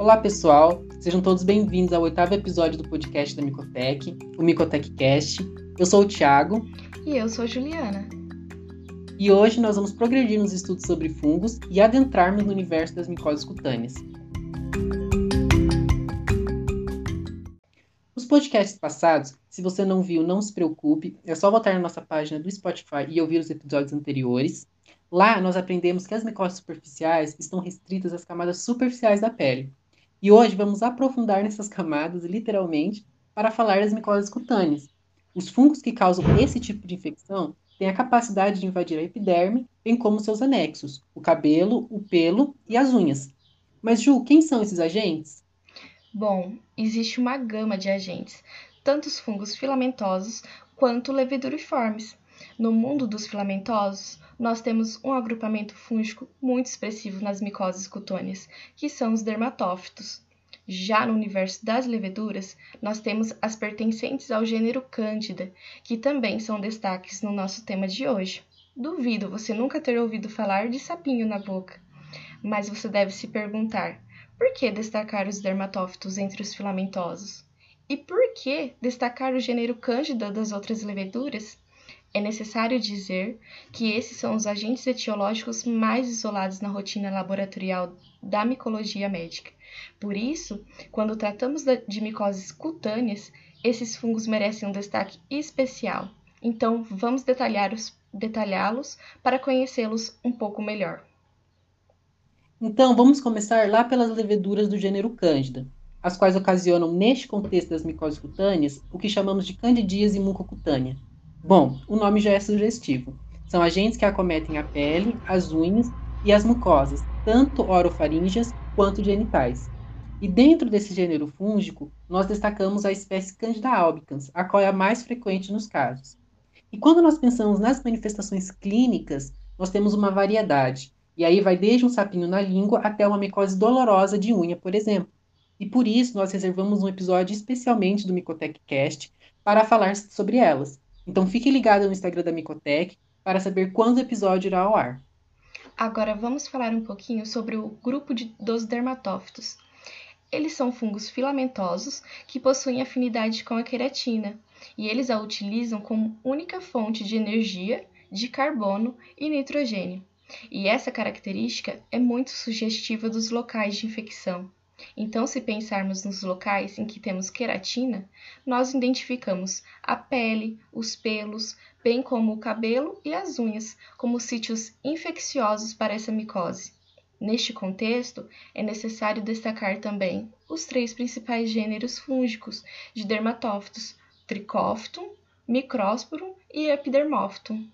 Olá, pessoal. Sejam todos bem-vindos ao oitavo episódio do podcast da Micotec, o Micotec Cast. Eu sou o Thiago. E eu sou a Juliana. E hoje nós vamos progredir nos estudos sobre fungos e adentrarmos no universo das micoses cutâneas. Nos podcasts passados, se você não viu, não se preocupe, é só voltar na nossa página do Spotify e ouvir os episódios anteriores. Lá nós aprendemos que as micoses superficiais estão restritas às camadas superficiais da pele. E hoje vamos aprofundar nessas camadas, literalmente, para falar das micoses cutâneas. Os fungos que causam esse tipo de infecção tem a capacidade de invadir a epiderme, bem como seus anexos, o cabelo, o pelo e as unhas. Mas, Ju, quem são esses agentes? Bom, existe uma gama de agentes, tanto os fungos filamentosos quanto leveduriformes. No mundo dos filamentosos, nós temos um agrupamento fúngico muito expressivo nas micoses cutâneas, que são os dermatófitos. Já no universo das leveduras, nós temos as pertencentes ao gênero Cândida, que também são destaques no nosso tema de hoje. Duvido você nunca ter ouvido falar de sapinho na boca, mas você deve se perguntar: por que destacar os dermatófitos entre os filamentosos? E por que destacar o gênero Cândida das outras leveduras? É necessário dizer que esses são os agentes etiológicos mais isolados na rotina laboratorial da micologia médica por isso, quando tratamos de micoses cutâneas, esses fungos merecem um destaque especial. Então, vamos detalhá-los para conhecê-los um pouco melhor. Então, vamos começar lá pelas leveduras do gênero Cândida, as quais ocasionam, neste contexto das micoses cutâneas, o que chamamos de candidíase mucocutânea. Bom, o nome já é sugestivo. São agentes que acometem a pele, as unhas e as mucosas, tanto orofaríngeas quanto genitais. E dentro desse gênero fúngico, nós destacamos a espécie Candida albicans, a qual é a mais frequente nos casos. E quando nós pensamos nas manifestações clínicas, nós temos uma variedade. E aí vai desde um sapinho na língua até uma micose dolorosa de unha, por exemplo. E por isso nós reservamos um episódio especialmente do Micotec Cast para falar sobre elas. Então fique ligado no Instagram da Micotec para saber quando o episódio irá ao ar. Agora vamos falar um pouquinho sobre o grupo de, dos dermatófitos. Eles são fungos filamentosos que possuem afinidade com a queratina e eles a utilizam como única fonte de energia de carbono e nitrogênio. E essa característica é muito sugestiva dos locais de infecção. Então, se pensarmos nos locais em que temos queratina, nós identificamos a pele, os pelos, bem como o cabelo e as unhas, como sítios infecciosos para essa micose. Neste contexto, é necessário destacar também os três principais gêneros fúngicos de dermatófitos: Trichophytum, Microsporum e Epidermophytum.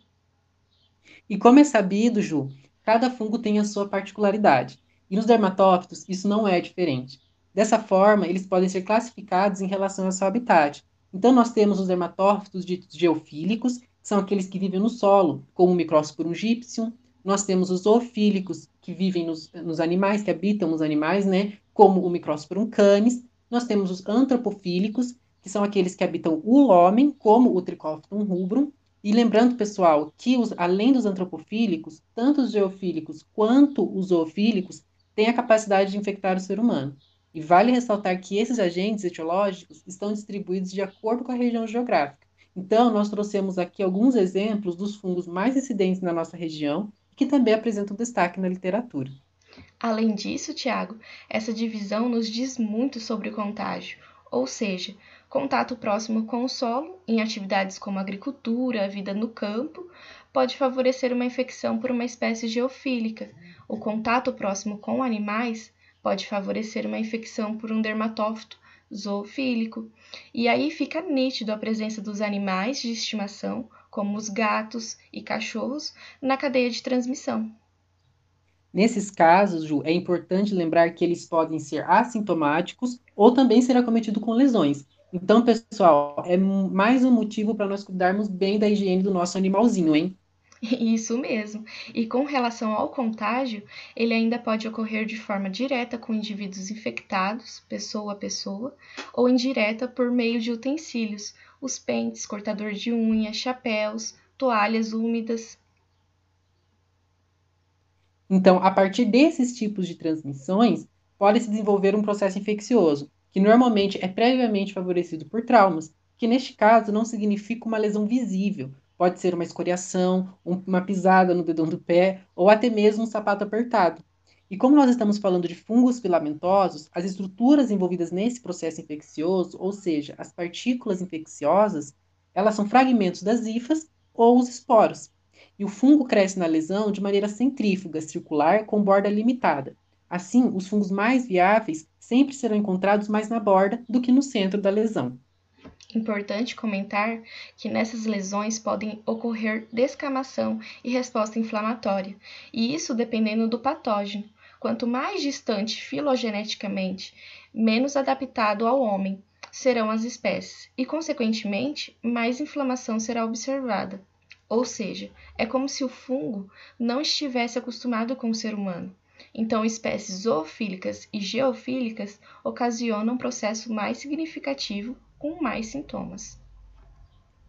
E como é sabido, Ju, cada fungo tem a sua particularidade. E nos dermatófitos, isso não é diferente. Dessa forma, eles podem ser classificados em relação ao seu habitat. Então, nós temos os dermatófitos ditos geofílicos, que são aqueles que vivem no solo, como o Microsporum gypsum. Nós temos os zoofílicos, que vivem nos, nos animais, que habitam os animais, né, como o Microsporum canis. Nós temos os antropofílicos, que são aqueles que habitam o homem, como o Trichophytum rubrum. E lembrando, pessoal, que os, além dos antropofílicos, tanto os geofílicos quanto os zoofílicos tem a capacidade de infectar o ser humano. E vale ressaltar que esses agentes etiológicos estão distribuídos de acordo com a região geográfica. Então, nós trouxemos aqui alguns exemplos dos fungos mais incidentes na nossa região, que também apresentam destaque na literatura. Além disso, Tiago, essa divisão nos diz muito sobre o contágio, ou seja, contato próximo com o solo, em atividades como agricultura, a vida no campo, pode favorecer uma infecção por uma espécie geofílica, o contato próximo com animais pode favorecer uma infecção por um dermatófito zoofílico, e aí fica nítido a presença dos animais de estimação, como os gatos e cachorros, na cadeia de transmissão. Nesses casos, Ju, é importante lembrar que eles podem ser assintomáticos ou também ser acometidos com lesões. Então, pessoal, é mais um motivo para nós cuidarmos bem da higiene do nosso animalzinho, hein? Isso mesmo. E com relação ao contágio, ele ainda pode ocorrer de forma direta com indivíduos infectados, pessoa a pessoa, ou indireta por meio de utensílios, os pentes, cortador de unha, chapéus, toalhas úmidas. Então, a partir desses tipos de transmissões, pode se desenvolver um processo infeccioso, que normalmente é previamente favorecido por traumas, que neste caso não significa uma lesão visível, pode ser uma escoriação, uma pisada no dedão do pé ou até mesmo um sapato apertado. E como nós estamos falando de fungos filamentosos, as estruturas envolvidas nesse processo infeccioso, ou seja, as partículas infecciosas, elas são fragmentos das hifas ou os esporos. E o fungo cresce na lesão de maneira centrífuga, circular, com borda limitada. Assim, os fungos mais viáveis sempre serão encontrados mais na borda do que no centro da lesão. Importante comentar que nessas lesões podem ocorrer descamação e resposta inflamatória, e isso dependendo do patógeno. Quanto mais distante filogeneticamente, menos adaptado ao homem serão as espécies, e, consequentemente, mais inflamação será observada. Ou seja, é como se o fungo não estivesse acostumado com o ser humano. Então, espécies zoofílicas e geofílicas ocasionam um processo mais significativo com mais sintomas.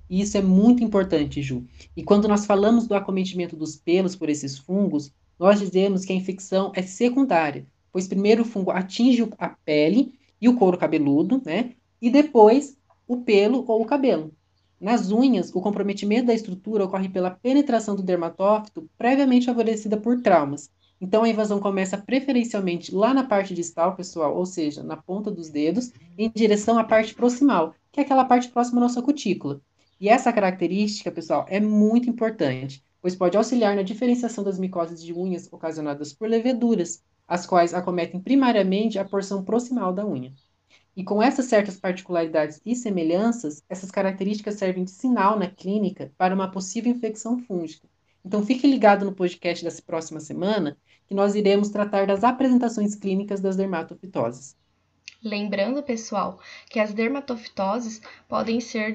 Isso é muito importante, Ju. E quando nós falamos do acometimento dos pelos por esses fungos, nós dizemos que a infecção é secundária, pois primeiro o fungo atinge a pele e o couro cabeludo, né? E depois o pelo ou o cabelo. Nas unhas, o comprometimento da estrutura ocorre pela penetração do dermatófito previamente favorecida por traumas, então a invasão começa preferencialmente lá na parte distal, pessoal, ou seja, na ponta dos dedos, em direção à parte proximal, que é aquela parte próxima à nossa cutícula. E essa característica, pessoal, é muito importante, pois pode auxiliar na diferenciação das micoses de unhas ocasionadas por leveduras, as quais acometem primariamente a porção proximal da unha. E com essas certas particularidades e semelhanças, essas características servem de sinal na clínica para uma possível infecção fúngica. Então fique ligado no podcast dessa próxima semana, que nós iremos tratar das apresentações clínicas das dermatofitoses. Lembrando, pessoal, que as dermatofitoses podem ser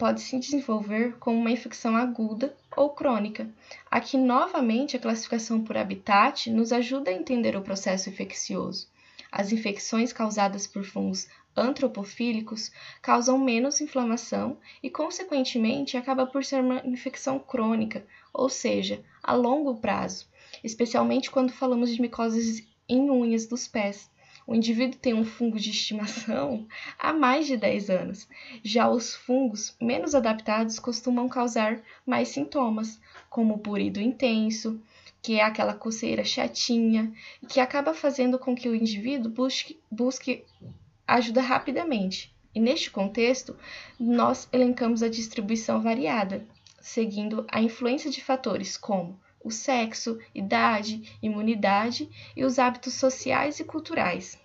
pode se desenvolver como uma infecção aguda ou crônica. Aqui, novamente, a classificação por habitat nos ajuda a entender o processo infeccioso. As infecções causadas por fungos antropofílicos causam menos inflamação e, consequentemente, acaba por ser uma infecção crônica, ou seja, a longo prazo, especialmente quando falamos de micoses em unhas dos pés. O indivíduo tem um fungo de estimação há mais de 10 anos. Já os fungos menos adaptados costumam causar mais sintomas, como purido intenso, que é aquela coceira chatinha, que acaba fazendo com que o indivíduo busque, busque ajuda rapidamente. E neste contexto, nós elencamos a distribuição variada, seguindo a influência de fatores como o sexo, idade, imunidade e os hábitos sociais e culturais.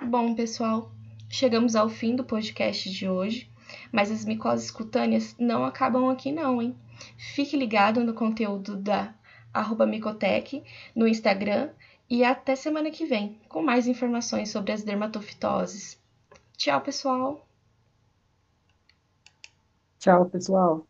Bom, pessoal, chegamos ao fim do podcast de hoje, mas as micoses cutâneas não acabam aqui não, hein? Fique ligado no conteúdo da arroba Micotec no Instagram e até semana que vem com mais informações sobre as dermatofitoses. Tchau, pessoal! Tchau, pessoal!